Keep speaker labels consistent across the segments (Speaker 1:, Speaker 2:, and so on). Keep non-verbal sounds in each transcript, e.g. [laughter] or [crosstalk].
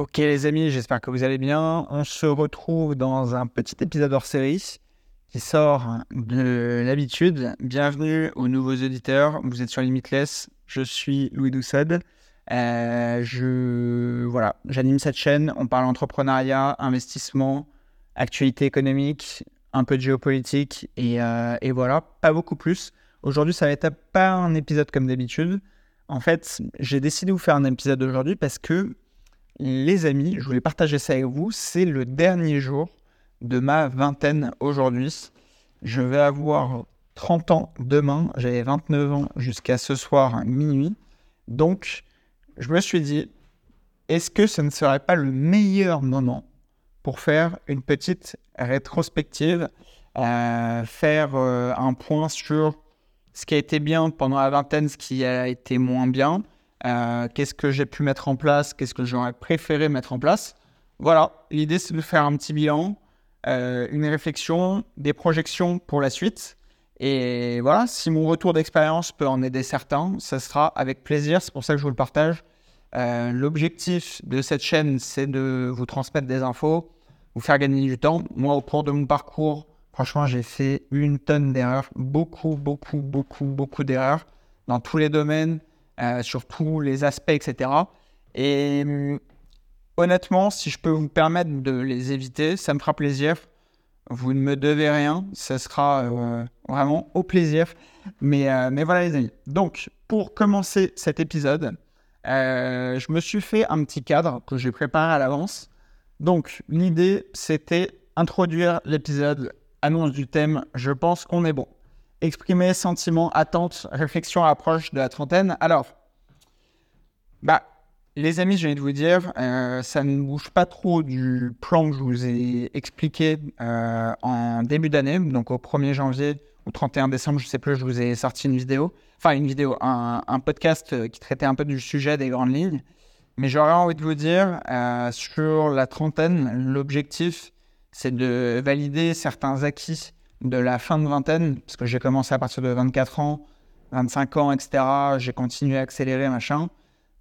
Speaker 1: Ok les amis, j'espère que vous allez bien. On se retrouve dans un petit épisode hors série qui sort de l'habitude. Bienvenue aux nouveaux auditeurs. Vous êtes sur Limitless. Je suis Louis Doucet. Euh, je voilà, j'anime cette chaîne. On parle entrepreneuriat, investissement, actualité économique, un peu de géopolitique et, euh, et voilà, pas beaucoup plus. Aujourd'hui, ça va être pas un épisode comme d'habitude. En fait, j'ai décidé de vous faire un épisode aujourd'hui parce que les amis, je voulais partager ça avec vous. C'est le dernier jour de ma vingtaine aujourd'hui. Je vais avoir 30 ans demain. J'avais 29 ans jusqu'à ce soir minuit. Donc, je me suis dit, est-ce que ce ne serait pas le meilleur moment pour faire une petite rétrospective, euh, faire euh, un point sur ce qui a été bien pendant la vingtaine, ce qui a été moins bien, euh, qu'est-ce que j'ai pu mettre en place, qu'est-ce que j'aurais préféré mettre en place. Voilà, l'idée c'est de faire un petit bilan, euh, une réflexion, des projections pour la suite. Et voilà, si mon retour d'expérience peut en aider certains, ça sera avec plaisir, c'est pour ça que je vous le partage. Euh, l'objectif de cette chaîne, c'est de vous transmettre des infos, vous faire gagner du temps. Moi, au cours de mon parcours, franchement, j'ai fait une tonne d'erreurs, beaucoup, beaucoup, beaucoup, beaucoup d'erreurs dans tous les domaines, euh, sur tous les aspects, etc. Et hum, honnêtement, si je peux vous permettre de les éviter, ça me fera plaisir. Vous ne me devez rien, ce sera euh, vraiment au plaisir. Mais, euh, mais voilà les amis. Donc, pour commencer cet épisode, je me suis fait un petit cadre que j'ai préparé à l'avance. Donc, l'idée, c'était introduire l'épisode, annonce du thème, je pense qu'on est bon exprimer sentiments, attentes, réflexions, approche de la trentaine. Alors, bah, les amis, je viens de vous dire, euh, ça ne bouge pas trop du plan que je vous ai expliqué euh, en début d'année, donc au 1er janvier ou 31 décembre, je ne sais plus, je vous ai sorti une vidéo, enfin une vidéo, un, podcast euh, qui traitait un peu du sujet des grandes lignes. Mais j'aurais envie de vous dire, sur la trentaine, l'objectif, c'est de valider certains acquis de la fin de vingtaine, parce que j'ai commencé à partir de 24 ans, 25 ans, etc. J'ai continué à accélérer, machin.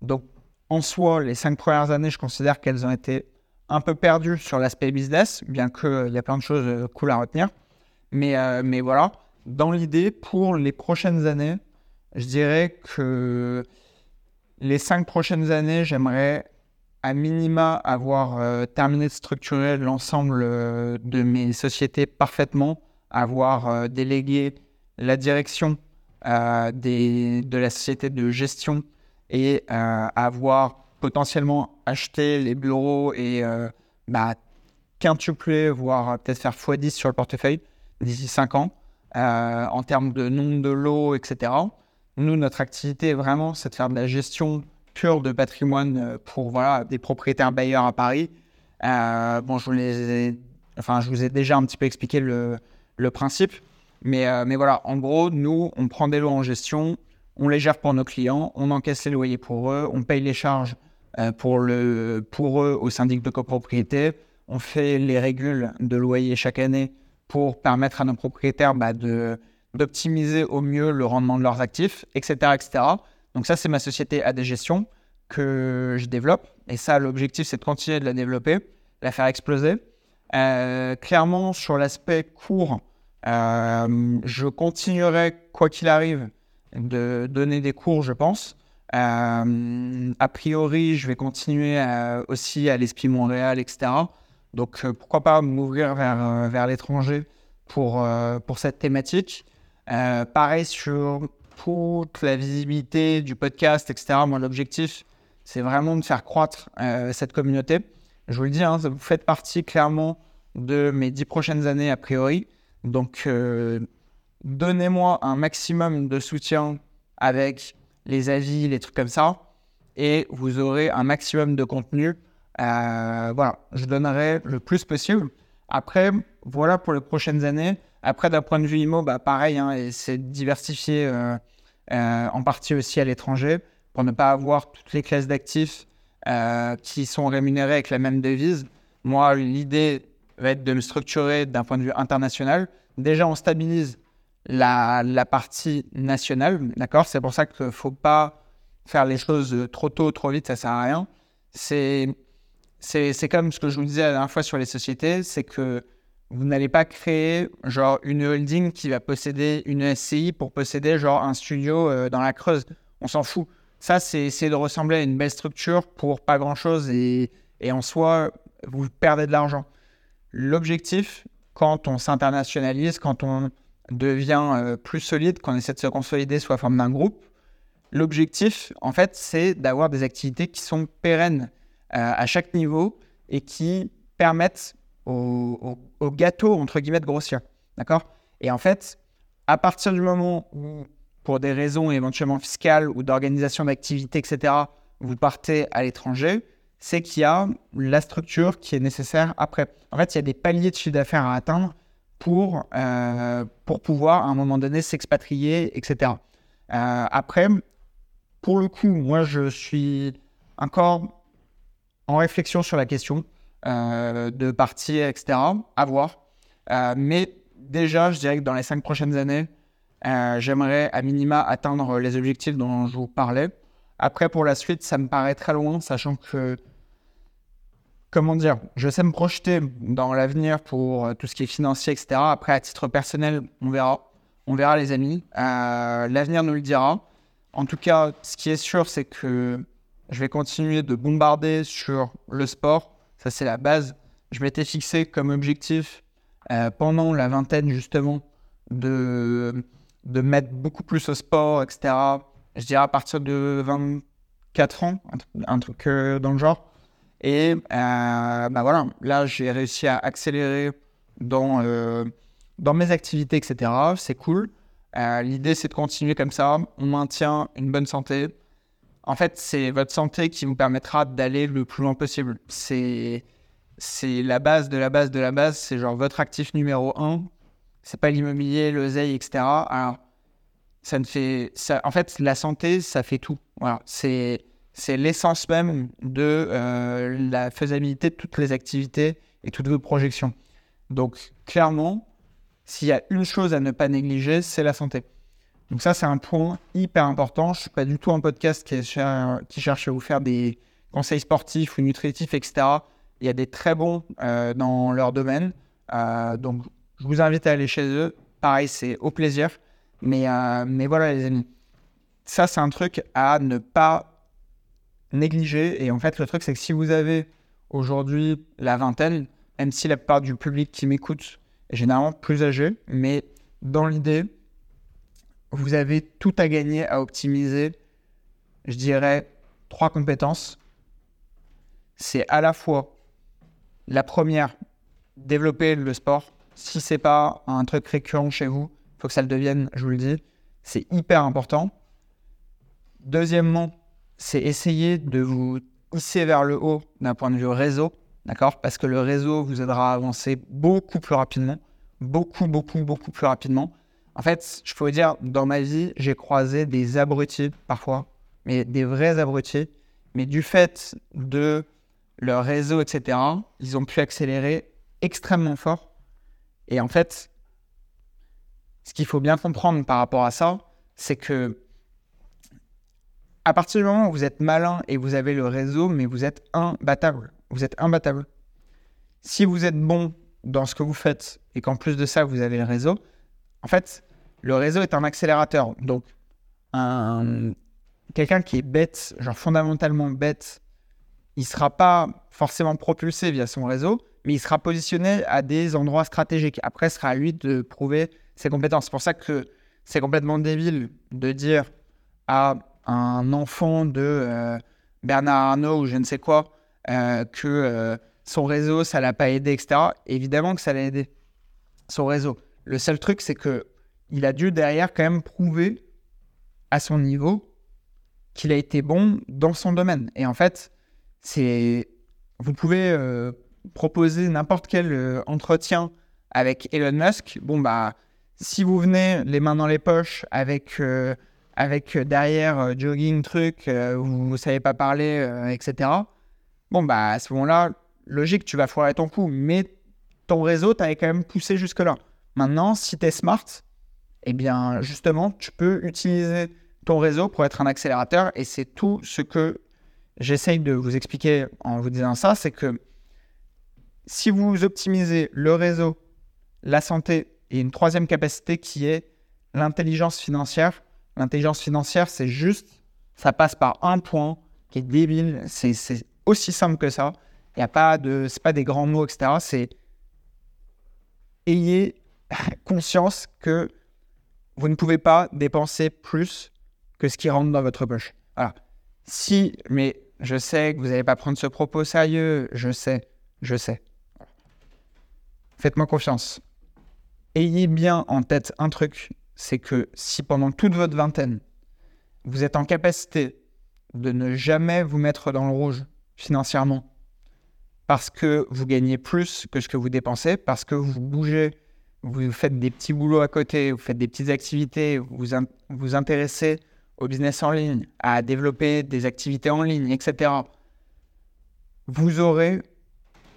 Speaker 1: Donc, en soi, les cinq premières années, je considère qu'elles ont été un peu perdues sur l'aspect business, bien qu'il y a plein de choses euh, cool à retenir. Mais, euh, mais voilà, dans l'idée, pour les prochaines années, je dirais que les cinq prochaines années, j'aimerais à minima avoir euh, terminé de structurer l'ensemble de mes sociétés parfaitement avoir euh, délégué la direction euh, de la société de gestion et euh, avoir potentiellement acheté les bureaux et bah, quintupler, voire peut-être faire x10 sur le portefeuille d'ici 5 ans en termes de nombre de lots, etc. Nous, notre activité, vraiment, c'est de faire de la gestion pure de patrimoine pour voilà, des propriétaires bailleurs à Paris. bon, je vous, les enfin, je vous ai déjà un petit peu expliqué le, le principe. Mais, euh, mais voilà, en gros, nous, on prend des lots en gestion, on les gère pour nos clients, on encaisse les loyers pour eux, on paye les charges euh, pour, le, pour eux au syndic de copropriété, on fait les régules de loyer chaque année pour permettre à nos propriétaires bah, d'optimiser au mieux le rendement de leurs actifs, etc. etc. Donc ça, c'est ma société à des gestions que je développe. Et ça, l'objectif, c'est de continuer de la développer, la faire exploser. Euh, clairement, sur l'aspect court, euh, je continuerai, quoi qu'il arrive, de donner des cours, je pense. Euh, a priori, je vais continuer aussi à l'Esprit Montréal, etc. Donc, euh, pourquoi pas m'ouvrir vers, vers l'étranger pour, pour cette thématique. pareil sur toute la visibilité du podcast, etc. Moi, l'objectif, c'est vraiment de faire croître cette communauté. Je vous le dis, hein, vous faites partie clairement de mes dix prochaines années, a priori. Donc, euh, donnez-moi un maximum de soutien avec les avis, les trucs comme ça, et vous aurez un maximum de contenu. Euh, voilà, je donnerai le plus possible. Après, voilà pour les prochaines années. Après, d'un point de vue IMO, bah, pareil, hein, c'est diversifier euh, en partie aussi à l'étranger pour ne pas avoir toutes les classes d'actifs qui sont rémunérées avec la même devise. Moi, l'idée va être de me structurer d'un point de vue international. Déjà, on stabilise la, la partie nationale, d'accord? C'est pour ça qu'il ne faut pas faire les choses trop tôt, trop vite, ça ne sert à rien. C'est c'est comme ce que je vous disais la dernière fois sur les sociétés, c'est que vous n'allez pas créer genre une holding qui va posséder une SCI pour posséder genre un studio euh, dans la Creuse. On s'en fout. Ça, c'est essayer de ressembler à une belle structure pour pas grand-chose et, et en soi, vous perdez de l'argent. L'objectif, quand on s'internationalise, quand on devient euh, plus solide, quand on essaie de se consolider sous la forme d'un groupe, l'objectif, en fait, c'est d'avoir des activités qui sont pérennes euh, à chaque niveau et qui permettent au, gâteau, entre guillemets, de grossir. D'accord? Et en fait, à partir du moment où, pour des raisons éventuellement fiscales ou d'organisation d'activités, etc., vous partez à l'étranger, c'est qu'il y a la structure qui est nécessaire après. En fait, il y a des paliers de chiffre d'affaires à atteindre pour, euh, pour pouvoir, à un moment donné, s'expatrier, etc. Euh, après, pour le coup, moi, je suis encore en réflexion sur la question euh, de partir, etc. À voir. mais déjà, je dirais que dans les cinq prochaines années, j'aimerais à minima atteindre les objectifs dont je vous parlais. Après, pour la suite, ça me paraît très loin, sachant que comment dire, je sais me projeter dans l'avenir pour euh, tout ce qui est financier, etc. Après, à titre personnel, on verra. On verra, les amis. Euh, l'avenir nous le dira. En tout cas, ce qui est sûr, c'est que je vais continuer de bombarder sur le sport. Ça, c'est la base. Je m'étais fixé comme objectif euh, pendant la vingtaine, justement, de, de mettre beaucoup plus au sport, etc. Je dirais à partir de 24 ans, un truc dans le genre. Et euh, bah voilà, là, j'ai réussi à accélérer dans, euh, dans mes activités, etc. C'est cool. Euh, l'idée, c'est de continuer comme ça. On maintient une bonne santé. En fait, c'est votre santé qui vous permettra d'aller le plus loin possible. C'est, c'est la base de la base de la base. C'est genre votre actif numéro un. C'est pas l'immobilier, l'oseille, etc. Alors, ça ne fait. Ça, en fait, la santé, ça fait tout. Voilà. C'est c'est l'essence même de euh, la faisabilité de toutes les activités et toutes vos projections. Donc, clairement, s'il y a une chose à ne pas négliger, c'est la santé. Donc ça, c'est un point hyper important. Je ne suis pas du tout un podcast qui, cherche à vous faire des conseils sportifs ou nutritifs, etc. Il y a des très bons euh, dans leur domaine. Euh, donc, je vous invite à aller chez eux. Pareil, c'est au plaisir. Mais, mais voilà, les amis. Ça, c'est un truc à ne pas négligé. Et en fait, le truc, c'est que si vous avez aujourd'hui la vingtaine, même si la plupart du public qui m'écoute est généralement plus âgé, mais dans l'idée, vous avez tout à gagner à optimiser, je dirais, trois compétences. C'est à la fois la première, développer le sport. Si c'est pas un truc récurrent chez vous, il faut que ça le devienne, je vous le dis. C'est hyper important. Deuxièmement, c'est essayer de vous hisser vers le haut d'un point de vue réseau, d'accord? Parce que le réseau vous aidera à avancer beaucoup plus rapidement, beaucoup, beaucoup, beaucoup plus rapidement. En fait, je peux vous dire, dans ma vie, j'ai croisé des abrutis parfois, mais des vrais abrutis, mais du fait de leur réseau, etc., ils ont pu accélérer extrêmement fort. Et en fait, ce qu'il faut bien comprendre par rapport à ça, c'est que à partir du moment où vous êtes malin et vous avez le réseau, mais vous êtes imbattable. Vous êtes imbattable. Si vous êtes bon dans ce que vous faites et qu'en plus de ça, vous avez le réseau, en fait, le réseau est un accélérateur. Donc, un, quelqu'un qui est bête, genre fondamentalement bête, il ne sera pas forcément propulsé via son réseau, mais il sera positionné à des endroits stratégiques. Après, ce sera à lui de prouver ses compétences. C'est pour ça que c'est complètement débile de dire à un enfant de euh, Bernard Arnault ou je ne sais quoi, euh, que euh, son réseau, ça l'a pas aidé, etc. Évidemment que ça l'a aidé, son réseau. Le seul truc, c'est que il a dû derrière quand même prouver à son niveau qu'il a été bon dans son domaine. Et en fait, c'est vous pouvez proposer n'importe quel entretien avec Elon Musk. Bon bah, si vous venez les mains dans les poches avec avec euh, derrière euh, jogging, truc, euh, vous ne savez pas parler, etc. Bon, bah à ce moment-là, logique, tu vas foirer ton coup, mais ton réseau t'avait quand même poussé jusque-là. Maintenant, si tu es smart, eh bien, justement, tu peux utiliser ton réseau pour être un accélérateur et c'est tout ce que j'essaye de vous expliquer en vous disant ça, c'est que si vous optimisez le réseau, la santé et une troisième capacité qui est l'intelligence financière, l'intelligence financière, c'est juste, ça passe par un point qui est débile, c'est aussi simple que ça. Il n'y a pas de, c'est pas des grands mots, etc. C'est ayez [laughs] conscience que vous ne pouvez pas dépenser plus que ce qui rentre dans votre poche. Voilà. Si, mais je sais que vous n'allez pas prendre ce propos sérieux, je sais, je sais. Faites-moi confiance. Ayez bien en tête un truc, c'est que si pendant toute votre vingtaine, vous êtes en capacité de ne jamais vous mettre dans le rouge financièrement, parce que vous gagnez plus que ce que vous dépensez, parce que vous bougez, vous faites des petits boulots à côté, vous faites des petites activités, vous vous intéressez au business en ligne, à développer des activités en ligne, etc., vous aurez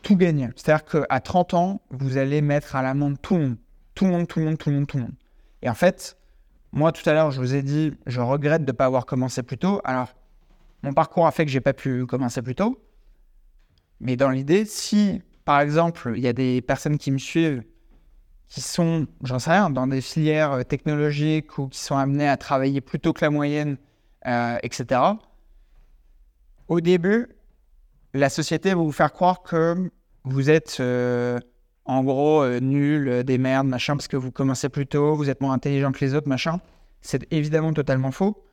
Speaker 1: tout gagné. C'est-à-dire qu'à 30 ans, vous allez mettre à l'amende tout le monde. Tout le monde, tout le monde, tout le monde, tout le monde. Et en fait, moi, tout à l'heure, je vous ai dit, je regrette de ne pas avoir commencé plus tôt. Alors, mon parcours a fait que j'ai pas pu commencer plus tôt. Mais dans l'idée, si, par exemple, il y a des personnes qui me suivent qui sont, j'en sais rien, dans des filières euh, technologiques ou qui sont amenés à travailler plus tôt que la moyenne, euh, etc. Au début, la société va vous faire croire que vous êtes euh, en gros nul, des merdes, machin, parce que vous commencez plus tôt, vous êtes moins intelligent que les autres, machin. C'est évidemment totalement faux.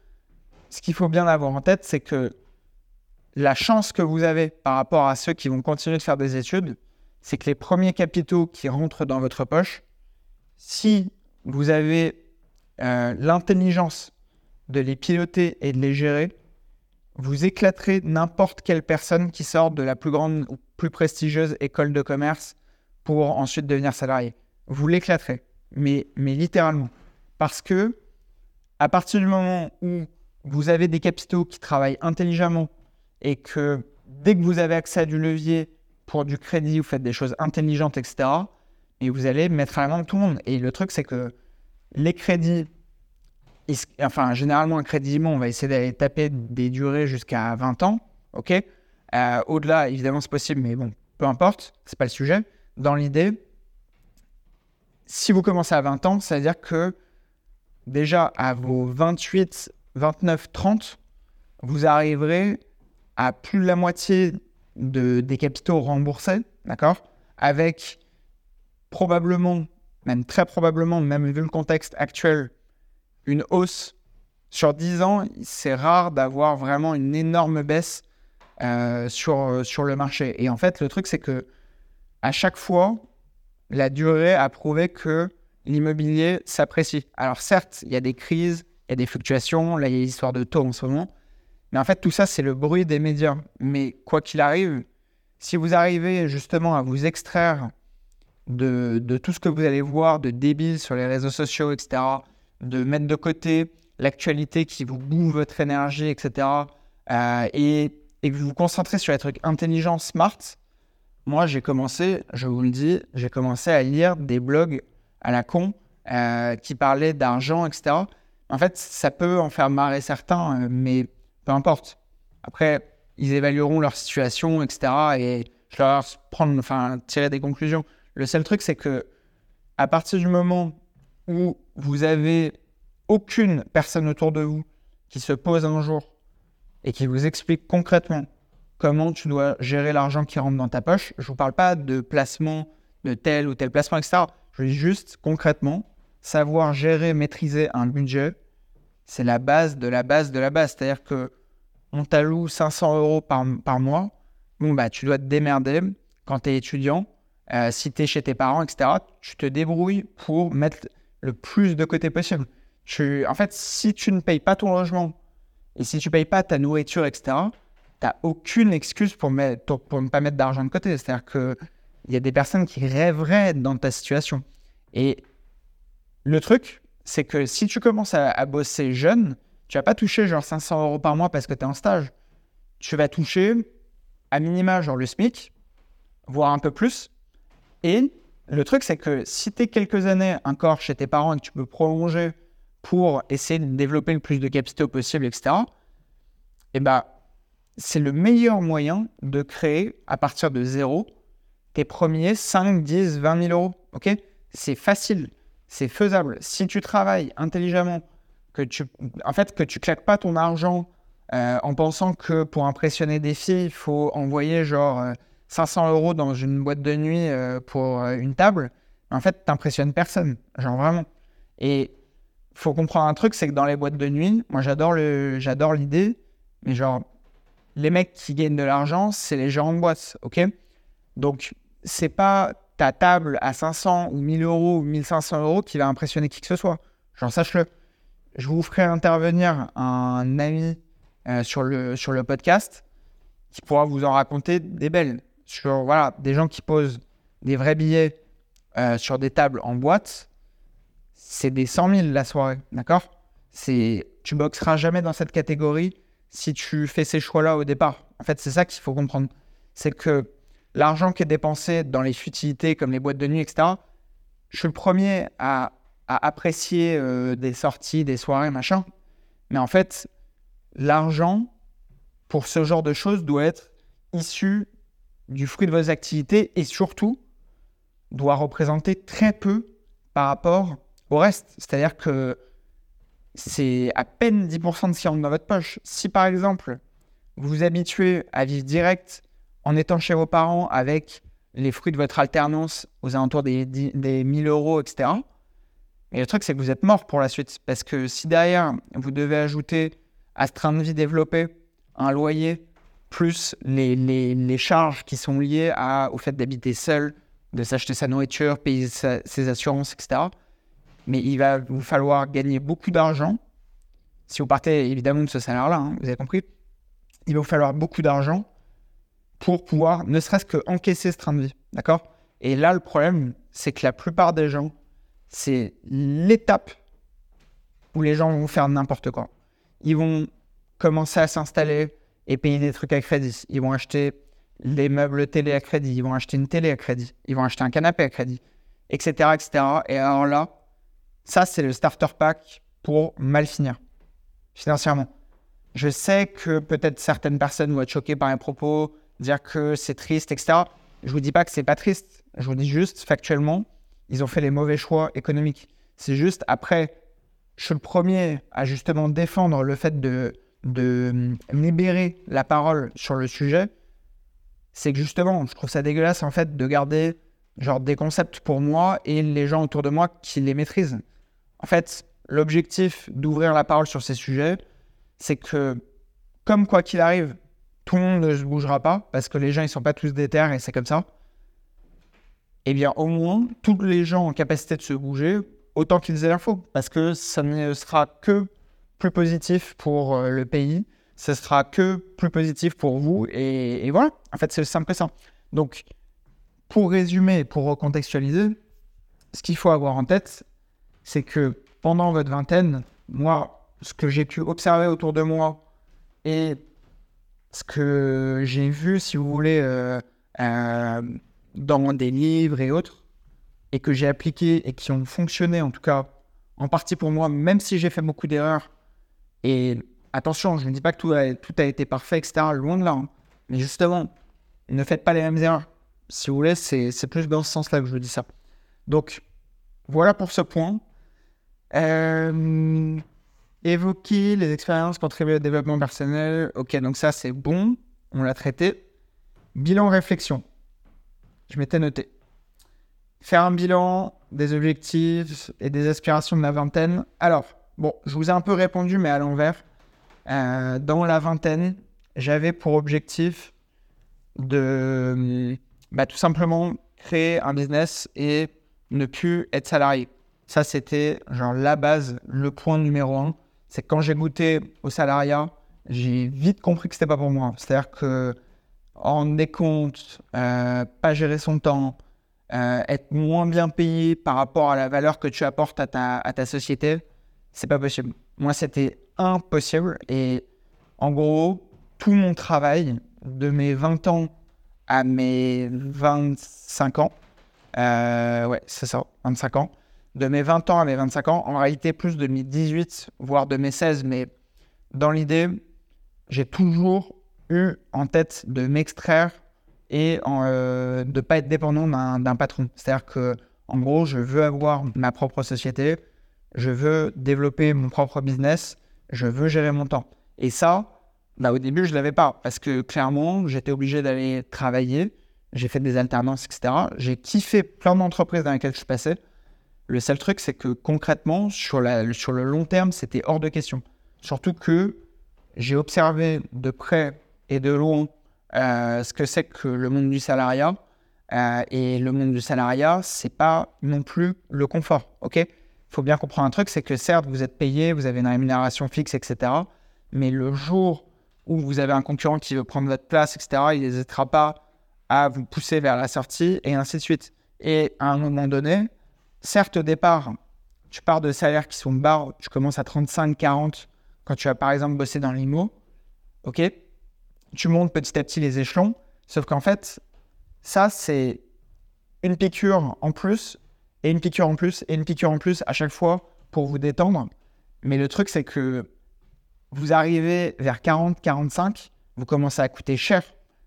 Speaker 1: Ce qu'il faut bien avoir en tête, c'est que la chance que vous avez par rapport à ceux qui vont continuer de faire des études, c'est que les premiers capitaux qui rentrent dans votre poche, si vous avez euh, l'intelligence de les piloter et de les gérer, vous éclaterez n'importe quelle personne qui sort de la plus grande ou plus prestigieuse école de commerce pour ensuite devenir salarié. Vous l'éclaterez, mais, mais littéralement. Parce que à partir du moment où vous avez des capitaux qui travaillent intelligemment et que dès que vous avez accès à du levier pour du crédit, vous faites des choses intelligentes, etc., et vous allez mettre à la main tout le monde. Et le truc, c'est que les crédits, enfin, généralement, un crédit on va essayer d'aller taper des durées jusqu'à 20 ans, ok? Euh, Au-delà, évidemment, c'est possible, mais bon, peu importe, c'est pas le sujet. Dans l'idée, si vous commencez à 20 ans, ça veut dire que déjà à vos 28, 29, 30, vous arriverez à plus de la moitié de, des capitaux remboursés, d'accord? Avec probablement, même très probablement, même vu le contexte actuel, une hausse sur 10 ans, c'est rare d'avoir vraiment une énorme baisse euh, sur, sur le marché. Et en fait, le truc, c'est que à chaque fois, la durée a prouvé que l'immobilier s'apprécie. Alors certes, il y a des crises, il y a des fluctuations, là il y a l'histoire de taux en ce moment, mais en fait tout ça c'est le bruit des médias. Mais quoi qu'il arrive, si vous arrivez justement à vous extraire de, tout ce que vous allez voir de débile sur les réseaux sociaux, etc., de mettre de côté l'actualité qui vous boue votre énergie, etc., euh, et, que vous vous concentrez sur les trucs intelligents, smart, moi j'ai commencé, je vous le dis, j'ai commencé à lire des blogs à la con euh, qui parlaient d'argent, etc. En fait, ça peut en faire marrer certains, euh, mais peu importe. Après, ils évalueront leur situation, etc. Et je leur prendre, enfin, tirer des conclusions. Le seul truc, c'est que à partir du moment où vous avez aucune personne autour de vous qui se pose un jour et qui vous explique concrètement comment tu dois gérer l'argent qui rentre dans ta poche, je ne vous parle pas de placement, de tel ou tel placement, etc. Je dis juste concrètement, savoir gérer, maîtriser un budget, c'est la base de la base de la base. C'est-à-dire que on t'alloue 500 euros par, par mois, bon, bah, tu dois te démerder quand tu es étudiant euh, si tu es chez tes parents, etc., tu te débrouilles pour mettre le plus de côté possible. En fait, si tu ne payes pas ton logement et si tu ne payes pas ta nourriture, etc., tu n'as aucune excuse pour, ne pas mettre d'argent de côté. C'est-à-dire qu'il y a des personnes qui rêveraient dans ta situation. Et le truc, c'est que si tu commences à, à bosser jeune, tu vas pas toucher genre 500 euros par mois parce que tu es en stage. Tu vas toucher à minima genre le SMIC, voire un peu plus, et le truc, c'est que si tu es quelques années encore chez tes parents et que tu peux prolonger pour essayer de développer le plus de capitaux possible, etc., et eh ben, c'est le meilleur moyen de créer à partir de zéro tes premiers 5, 10, 20 000 euros. C'est facile, c'est faisable. Si tu travailles intelligemment, que tu, en fait, que tu claques pas ton argent euh, en pensant que pour impressionner des filles, il faut envoyer genre 500 euh, euros dans une boîte de nuit euh, pour une table. En fait, t'impressionnes personne, genre vraiment. Et faut comprendre un truc, c'est que dans les boîtes de nuit, moi j'adore l'idée, mais genre les mecs qui gagnent de l'argent, c'est les gens en boîte, ok? Donc c'est pas ta table à 500 ou 1000 euros ou 1500 euros qui va impressionner qui que ce soit. Genre sache-le. Je vous ferai intervenir un ami euh, sur, le, sur le podcast qui pourra vous en raconter des belles. Sur voilà, des gens qui posent des vrais billets euh, sur des tables en boîte c'est des 100 000 la soirée, d'accord? C'est Tu boxeras jamais dans cette catégorie si tu fais ces choix-là au départ. En fait, c'est ça qu'il faut comprendre. C'est que l'argent qui est dépensé dans les futilités comme les boîtes de nuit, etc., je suis le premier à, apprécier euh, des sorties, des soirées, machin. Mais en fait, l'argent pour ce genre de choses doit être issu du fruit de vos activités et surtout doit représenter très peu par rapport au reste. C'est-à-dire que c'est à peine 10% de ce qui rentre dans votre poche. Si par exemple, vous vous habituez à vivre direct en étant chez vos parents avec les fruits de votre alternance aux alentours des, des 1000 euros, etc. Et le truc, c'est que vous êtes mort pour la suite. Parce que si derrière, vous devez ajouter à ce train de vie développé un loyer, plus les, charges qui sont liées au fait d'habiter seul, de s'acheter sa nourriture, payer ses assurances, etc., mais il va vous falloir gagner beaucoup d'argent. Si vous partez évidemment de ce salaire-là, hein, vous avez compris, il va vous falloir beaucoup d'argent pour pouvoir ne serait-ce que encaisser ce train de vie. D'accord? Et là, le problème, c'est que la plupart des gens, c'est l'étape où les gens vont faire n'importe quoi. Ils vont commencer à s'installer et payer des trucs à crédit. Ils vont acheter les meubles télé à crédit. Ils vont acheter une télé à crédit. Ils vont acheter un canapé à crédit, etc., etc. Et alors là, ça, c'est le starter pack pour mal finir financièrement. Je sais que peut-être certaines personnes vont être choquées par mes propos, dire que c'est triste, etc. Je vous dis pas que c'est pas triste. Je vous dis juste factuellement, ils ont fait les mauvais choix économiques. C'est juste après, je suis le premier à justement défendre le fait de, hum, libérer la parole sur le sujet. C'est que justement, je trouve ça dégueulasse en fait de garder genre des concepts pour moi et les gens autour de moi qui les maîtrisent. En fait, l'objectif d'ouvrir la parole sur ces sujets, c'est que, comme quoi qu'il arrive, tout le monde ne se bougera pas, parce que les gens, ils sont pas tous terres et c'est comme ça. Eh bien, au moins, tous les gens en capacité de se bouger, autant qu'ils aient l'info, parce que ça ne sera que plus positif pour euh, le pays, ce sera que plus positif pour vous, et, et voilà. En fait, c'est simple que ça. Donc, pour résumer, pour recontextualiser, ce qu'il faut avoir en tête, c'est que pendant votre vingtaine, moi, ce que j'ai pu observer autour de moi et ce que j'ai vu, si vous voulez, euh, euh, dans des livres et autres, et que j'ai appliqué et qui ont fonctionné, en tout cas, en partie pour moi, même si j'ai fait beaucoup d'erreurs. Et attention, je ne dis pas que tout a, été parfait, etc. Loin de là. Hein. Mais justement, ne faites pas les mêmes erreurs. Si vous voulez, c'est plus dans ce sens-là que je vous dis ça. Donc, voilà pour ce point. Euh, évoquer les expériences contribuer au développement personnel. Ok, donc ça c'est bon, on l'a traité. Bilan réflexion. Je m'étais noté. Faire un bilan des objectifs et des aspirations de la vingtaine. Alors, bon, je vous ai un peu répondu, mais à l'envers. Euh, dans la vingtaine, j'avais pour objectif de bah, tout simplement créer un business et ne plus être salarié. Ça, c'était genre la base, le point numéro un. C'est quand j'ai goûté au salariat, j'ai vite compris que c'était pas pour moi. C'est-à-dire que en décompte, euh, pas gérer son temps, euh, être moins bien payé par rapport à la valeur que tu apportes à ta, à ta société, c'est pas possible. Moi, c'était impossible. Et en gros, tout mon travail, de mes 20 ans à mes 25 ans, euh, ouais, c'est ça, 25 ans, de mes 20 ans à mes 25 ans, en réalité plus de mes 18, voire de mes 16, mais dans l'idée, j'ai toujours eu en tête de m'extraire et de ne pas être dépendant d'un patron. C'est-à-dire que, en gros, je veux avoir ma propre société, je veux développer mon propre business, je veux gérer mon temps. Et ça, bah, au début, je ne l'avais pas parce que clairement, j'étais obligé d'aller travailler. J'ai fait des alternances, etc. J'ai kiffé plein d'entreprises dans lesquelles je passais. Le seul truc, c'est que concrètement, sur, le long terme, c'était hors de question. Surtout que j'ai observé de près et de loin euh, ce que c'est que le monde du salariat. Euh, et le monde du salariat, c'est pas non plus le confort. Ok? Il faut bien comprendre un truc, c'est que certes, vous êtes payé, vous avez une rémunération fixe, etc. Mais le jour où vous avez un concurrent qui veut prendre votre place, etc., il n'hésitera pas à vous pousser vers la sortie et ainsi de suite. Et à un moment donné, certes, au départ, tu pars de salaires qui sont bas, tu commences à 35, 40 quand tu vas par exemple bosser dans l'IMO. Ok? Tu montes petit à petit les échelons. Sauf qu'en fait, ça, c'est une piqûre en plus, et une piqûre en plus, et une piqûre en plus à chaque fois pour vous détendre. Mais le truc, c'est que vous arrivez vers 40, 45, vous commencez à coûter cher.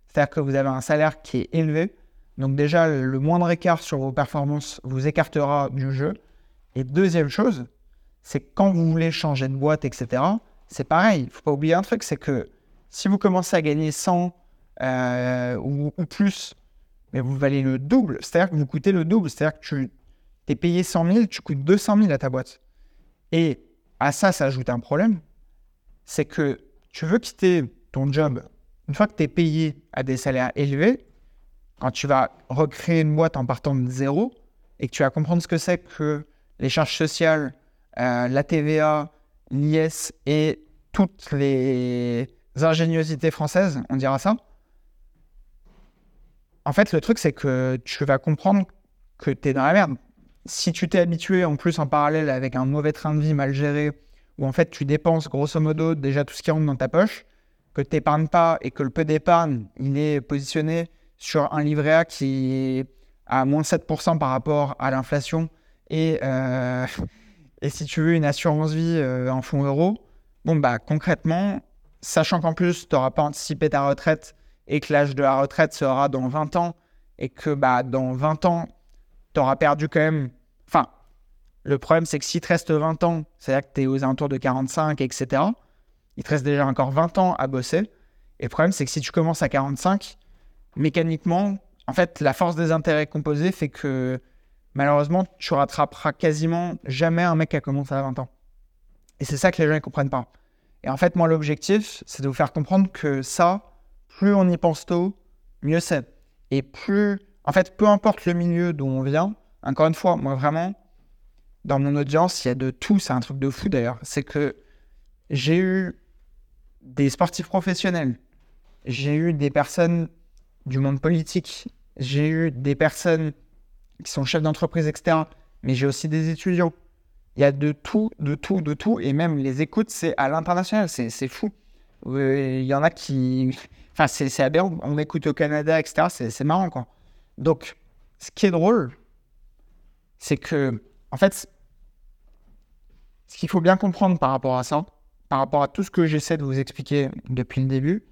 Speaker 1: C'est-à-dire que vous avez un salaire qui est élevé. Donc déjà, le moindre écart sur vos performances vous écartera du jeu. Et deuxième chose, c'est quand vous voulez changer de boîte, etc., c'est pareil. Il ne faut pas oublier un truc, c'est que si vous commencez à gagner 100 euh, ou, plus, mais vous valez le double, c'est-à-dire que vous coûtez le double, c'est-à-dire que tu es payé 100 000, tu coûtes 200 000 à ta boîte. Et à ça, ça ajoute un problème, c'est que tu veux quitter ton job une fois que tu es payé à des salaires élevés, quand tu vas recréer une boîte en partant de zéro et que tu vas comprendre ce que c'est que les charges sociales, euh, la TVA, l'IS et toutes les ingéniosités françaises, on dira ça. En fait, le truc, c'est que tu vas comprendre que tu es dans la merde. Si tu t'es habitué en plus en parallèle avec un mauvais train de vie mal géré, où en fait tu dépenses grosso modo déjà tout ce qui rentre dans ta poche, que tu n'épargnes pas et que le peu d'épargne, il est positionné sur un livret A qui est à moins 7% par rapport à l'inflation et, euh, [laughs] et si tu veux une assurance vie euh, en fonds euros, bon bah concrètement, sachant qu'en plus, tu n'auras pas anticipé ta retraite et que l'âge de la retraite sera dans 20 ans et que bah, dans 20 ans, tu auras perdu quand même. Enfin, le problème, c'est que si te reste 20 ans, c'est-à-dire que tu es aux alentours de 45, etc., il te reste déjà encore 20 ans à bosser. Et le problème, c'est que si tu commences à 45, mécaniquement, en fait, la force des intérêts composés fait que malheureusement, tu rattraperas quasiment jamais un mec qui a commencé à 20 ans. Et c'est ça que les gens ne comprennent pas. Et en fait, moi, l'objectif, c'est de vous faire comprendre que ça, plus on y pense tôt, mieux c'est. Et plus, en fait, peu importe le milieu d'où on vient, encore une fois, moi, vraiment, dans mon audience, il y a de tout, c'est un truc de fou d'ailleurs. C'est que j'ai eu des sportifs professionnels, j'ai eu des personnes du monde politique, j'ai eu des personnes qui sont chefs d'entreprise, etc. Mais j'ai aussi des étudiants, il y a de tout, de tout, de tout. Et même les écoutes, c'est à l'international. C'est fou. Il y en a qui. Enfin, c'est aberrant. On écoute au Canada, etc. C'est marrant, quoi. Donc, ce qui est drôle, c'est que, en fait, ce qu'il faut bien comprendre par rapport à ça, par rapport à tout ce que j'essaie de vous expliquer depuis le début,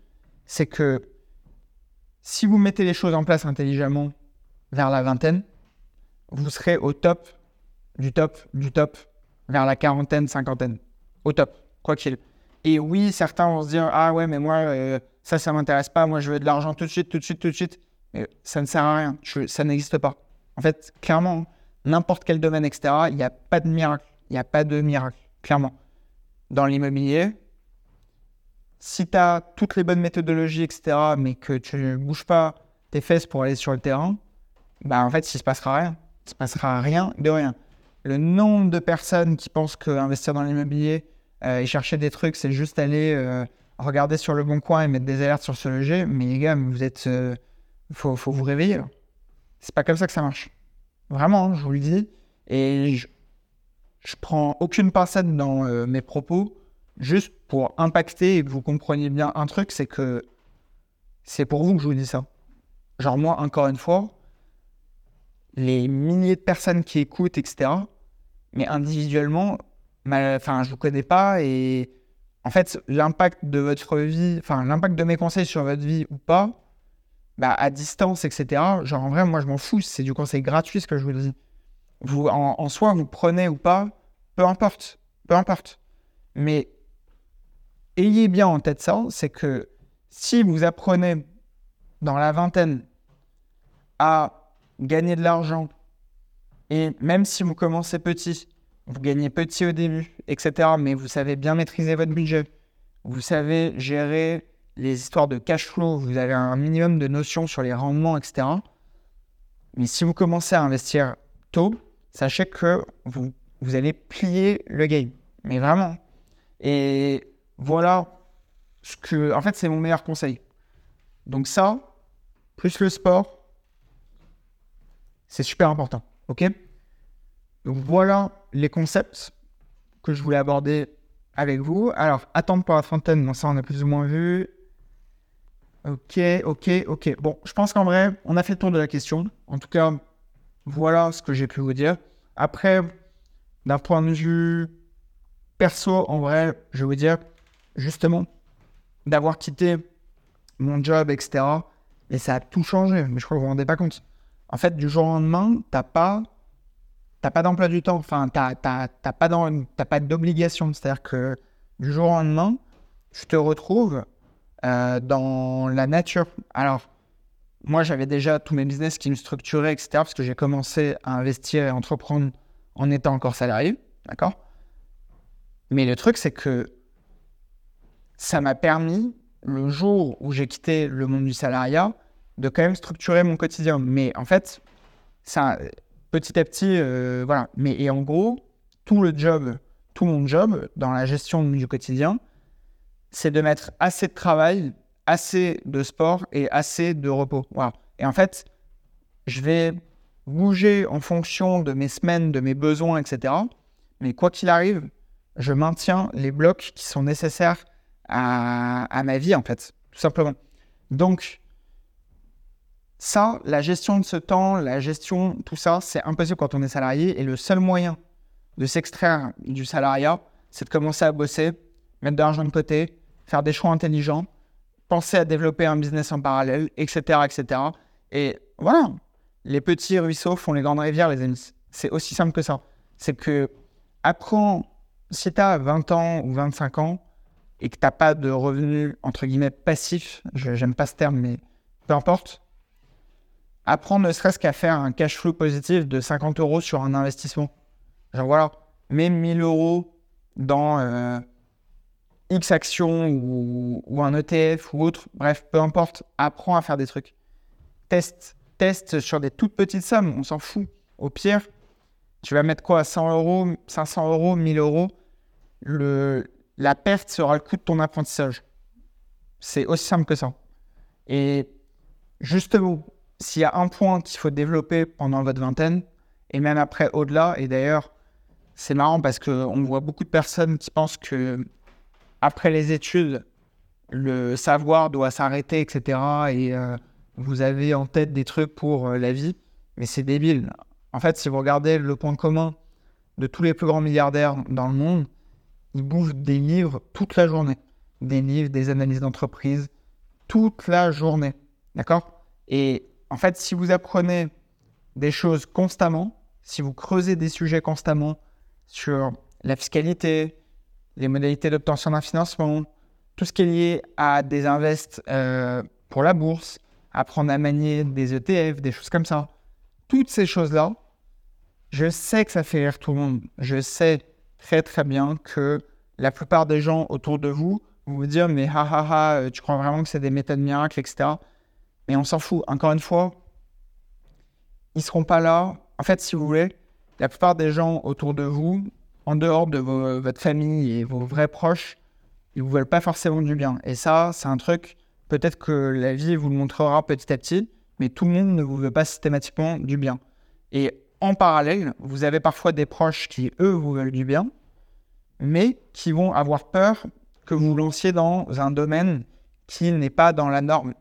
Speaker 1: c'est que si vous mettez les choses en place intelligemment vers la vingtaine, vous serez au top, du top, du top vers la quarantaine, cinquantaine. Au top, quoi qu'il. Et oui, certains vont se dire Ah ouais, mais moi, euh, ça, ça m'intéresse pas. Moi, je veux de l'argent tout de suite, tout de suite, tout de suite. Mais ça ne sert à rien. ça n'existe pas. En fait, clairement, n'importe quel domaine, etc., il n'y a pas de miracle. Il n'y a pas de miracle, clairement. Dans l'immobilier, si tu as toutes les bonnes méthodologies, etc., mais que tu ne bouges pas tes fesses pour aller sur le terrain, bah en fait, il ne se passera rien. Il ne se passera rien de rien le nombre de personnes qui pensent qu'investir dans l'immobilier euh, et chercher des trucs, c'est juste aller euh, regarder sur le bon coin et mettre des alertes sur ce loger. Mais les gars, vous êtes. Euh, faut, vous réveiller. C'est pas comme ça que ça marche. Vraiment, je vous le dis. Et je, je prends aucune pincette dans mes propos, juste pour impacter et que vous compreniez bien un truc, c'est que c'est pour vous que je vous dis ça. Genre, moi, encore une fois, les milliers de personnes qui écoutent, etc. Mais individuellement, enfin, je ne vous connais pas et en fait, l'impact de votre vie, enfin, l'impact de mes conseils sur votre vie ou pas, bah, à distance, etc. Genre, en vrai, moi, je m'en fous. C'est du conseil gratuit, ce que je vous dis. Vous, en, en soi, vous prenez ou pas, peu importe. Peu importe. Mais ayez bien en tête ça, c'est que si vous apprenez dans la vingtaine à gagner de l'argent, et même si vous commencez petit, vous gagnez petit au début, etc., mais vous savez bien maîtriser votre budget, vous savez gérer les histoires de cash flow, vous avez un minimum de notions sur les rendements, etc. Mais si vous commencez à investir tôt, sachez que vous, allez plier le game. Mais vraiment. Et voilà ce que, en fait, c'est mon meilleur conseil. Donc ça, plus le sport, c'est super important. OK? Donc voilà les concepts que je voulais aborder avec vous. Alors, attendre pour la trentaine, bon, ça on a plus ou moins vu. Ok, ok, ok. Bon, je pense qu'en vrai, on a fait le tour de la question. En tout cas, voilà ce que j'ai pu vous dire. Après, d'un point de vue perso, en vrai, je vais vous dire, justement, d'avoir quitté mon job, etc. Et ça a tout changé. Mais je crois que vous vous rendez pas compte. En fait, du jour au lendemain, t'as pas, pas d'emploi du temps. Enfin, t'as, t'as, t'as pas d'obligation. C'est-à-dire que du jour au lendemain, je te retrouve euh, dans la nature. Alors, moi, j'avais déjà tous mes business qui me structuraient, etc. Parce que j'ai commencé à investir et entreprendre en étant encore salarié. D'accord? Mais le truc, c'est que ça m'a permis, le jour où j'ai quitté le monde du salariat, de quand même structurer mon quotidien. Mais en fait, ça, petit à petit, euh, voilà. Mais et en gros, tout le job, tout mon job dans la gestion du quotidien, c'est de mettre assez de travail, assez de sport et assez de repos. Voilà. Et en fait, je vais bouger en fonction de mes semaines, de mes besoins, etc. Mais quoi qu'il arrive, je maintiens les blocs qui sont nécessaires à, ma vie, en fait, tout simplement. Donc, ça, la gestion de ce temps, la gestion, tout ça, c'est impossible quand on est salarié. Et le seul moyen de s'extraire du salariat, c'est de commencer à bosser, mettre de l'argent de côté, faire des choix intelligents, penser à développer un business en parallèle, etc., etc. Et voilà, les petits ruisseaux font les grandes rivières, les amis. C'est aussi simple que ça. C'est que apprends, si tu as 20 ans ou 25 ans, et que tu n'as pas de revenus, entre guillemets, passifs, j'aime pas ce terme, mais peu importe, apprends ne serait-ce qu'à faire un cash flow positif de 50 euros sur un investissement. Genre voilà, mets 1000 euros dans euh, X actions ou, ou, un ETF ou autre, bref, peu importe, apprends à faire des trucs. Teste, teste sur des toutes petites sommes, on s'en fout. Au pire, tu vas mettre quoi 100 euros, 500 euros, 1000 euros. Le, la perte sera le coût de ton apprentissage. C'est aussi simple que ça. Et justement, s'il y a un point qu'il faut développer pendant votre vingtaine, et même après au-delà, et d'ailleurs, c'est marrant parce qu'on voit beaucoup de personnes qui pensent que après les études, le savoir doit s'arrêter, etc. Et euh, vous avez en tête des trucs pour euh, la vie, mais c'est débile. En fait, si vous regardez le point commun de tous les plus grands milliardaires dans le monde, ils bouffent des livres toute la journée. Des livres, des analyses d'entreprise, toute la journée. D'accord? Et en fait, si vous apprenez des choses constamment, si vous creusez des sujets constamment sur la fiscalité, les modalités d'obtention d'un financement, tout ce qui est lié à des invests euh, pour la bourse, apprendre à manier des ETF, des choses comme ça, toutes ces choses-là, je sais que ça fait rire tout le monde. Je sais très très bien que la plupart des gens autour de vous vont vous dire mais ha ha ha, euh, tu crois vraiment que c'est des méthodes miracles, etc. Mais on s'en fout. Encore une fois, ils seront pas là. En fait, si vous voulez, la plupart des gens autour de vous, en dehors de votre famille et vos vrais proches, ils vous veulent pas forcément du bien. Et ça, c'est un truc, peut-être que la vie vous le montrera petit à petit, mais tout le monde ne vous veut pas systématiquement du bien. Et en parallèle, vous avez parfois des proches qui, eux, vous veulent du bien, mais qui vont avoir peur que vous lanciez dans un domaine qui n'est pas dans la norme.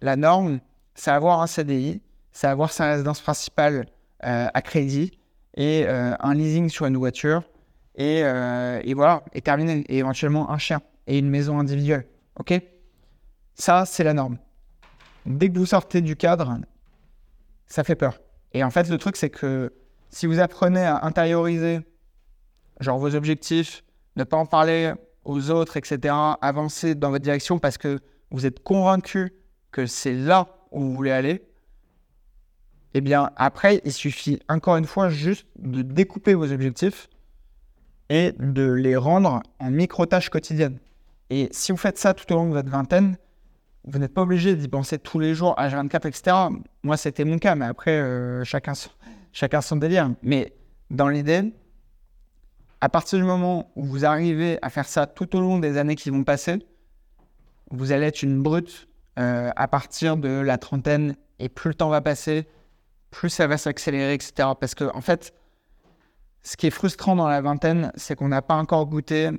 Speaker 1: La norme, c'est avoir un CDI, c'est avoir sa résidence principale euh, à crédit et euh, un leasing sur une voiture et, euh, et, voilà, et terminer, et éventuellement un chien. et une maison individuelle. OK? Ça, c'est la norme. Dès que vous sortez du cadre, ça fait peur. Et en fait, le truc, c'est que si vous apprenez à intérioriser genre vos objectifs, ne pas en parler aux autres, etc., avancer dans votre direction parce que vous êtes convaincu que c'est là où vous voulez aller, eh bien, après, il suffit encore une fois juste de découper vos objectifs et de les rendre en micro-tâches quotidiennes. Et si vous faites ça tout au long de votre vingtaine, vous n'êtes pas obligé d'y penser tous les jours, à 24 etc. Moi, c'était mon cas, mais après, euh, chacun, chacun son délire. Mais dans l'idée, à partir du moment où vous arrivez à faire ça tout au long des années qui vont passer, vous allez être une brute euh, à partir de la trentaine et plus le temps va passer, plus ça va s'accélérer, etc. Parce que, en fait, ce qui est frustrant dans la vingtaine, c'est qu'on n'a pas encore goûté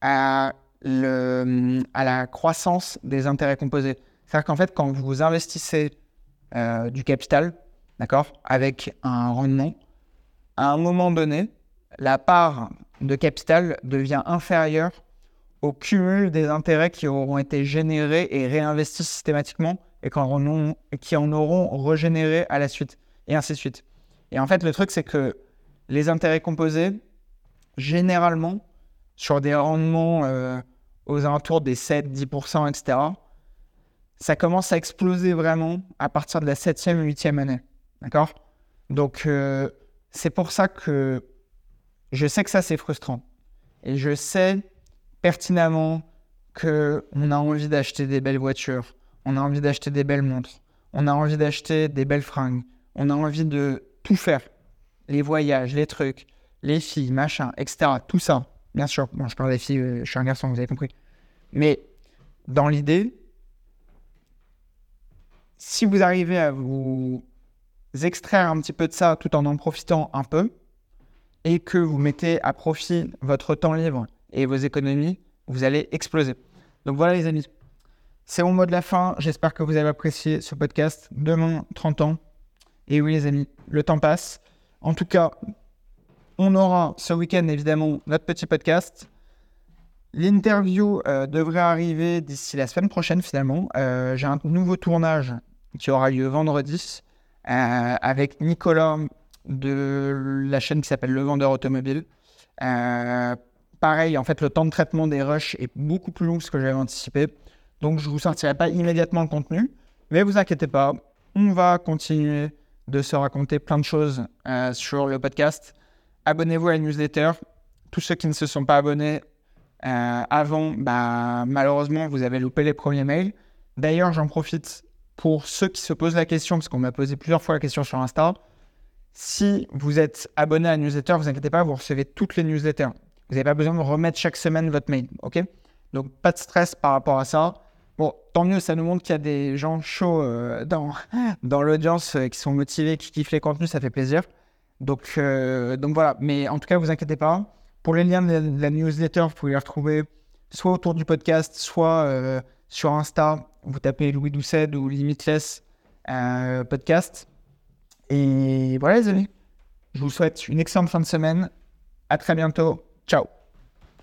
Speaker 1: à à la croissance des intérêts composés. C'est-à-dire qu'en fait, quand vous investissez euh, du capital, d'accord, avec un rendement, à un moment donné, la part de capital devient inférieure au cumul des intérêts qui auront été générés et réinvestis systématiquement et qui en auront régénéré à la suite, et ainsi de suite. Et en fait, le truc, c'est que les intérêts composés, généralement, sur des rendements euh, aux alentours des 7, 10%, etc., ça commence à exploser vraiment à partir de la 7e ou 8e année. D'accord? Donc, euh, c'est pour ça que je sais que ça, c'est frustrant. Et je sais pertinemment qu'on a envie d'acheter des belles voitures, on a envie d'acheter des belles montres, on a envie d'acheter des belles fringues, on a envie de tout faire. Les voyages, les trucs, les filles, machin, etc. Tout ça. Bien sûr, bon, je parle des filles, euh, je suis un garçon, vous avez compris. Mais dans l'idée, si vous arrivez à vous extraire un petit peu de ça tout en en profitant un peu, et que vous mettez à profit votre temps libre et vos économies, vous allez exploser. Donc voilà les amis, c'est mon mot de la fin. J'espère que vous avez apprécié ce podcast. Demain, 30 ans. Et oui les amis, le temps passe. En tout cas, on aura ce week-end évidemment notre petit podcast. L'interview euh, devrait arriver d'ici la semaine prochaine finalement. Euh, j'ai un nouveau tournage qui aura lieu vendredi euh, avec Nicolas de la chaîne qui s'appelle Le Vendeur Automobile. pareil, en fait, le temps de traitement des rushs est beaucoup plus long que ce que j'avais anticipé. Donc, je ne vous sortirai pas immédiatement le contenu. Mais vous inquiétez pas, on va continuer de se raconter plein de choses sur le podcast abonnez-vous à la newsletter. Tous ceux qui ne se sont pas abonnés euh, avant, bah, malheureusement, vous avez loupé les premiers mails. D'ailleurs, j'en profite pour ceux qui se posent la question, parce qu'on m'a posé plusieurs fois la question sur Insta. Si vous êtes abonné à la newsletter, vous inquiétez pas, vous recevez toutes les newsletters. Vous n'avez pas besoin de remettre chaque semaine votre mail, ok? Donc pas de stress par rapport à ça. Bon, tant mieux, ça nous montre qu'il y a des gens chauds euh, dans, [laughs] l'audience euh, qui sont motivés, qui kiffent les contenus, ça fait plaisir. Donc, euh, donc voilà, mais en tout cas, vous inquiétez pas. Pour les liens de la, newsletter, vous pouvez les retrouver soit autour du podcast, soit euh, sur Insta. Vous tapez Louis Doucet ou Limitless euh, Podcast. Et voilà les amis, je vous souhaite une excellente fin de semaine. À très bientôt. Ciao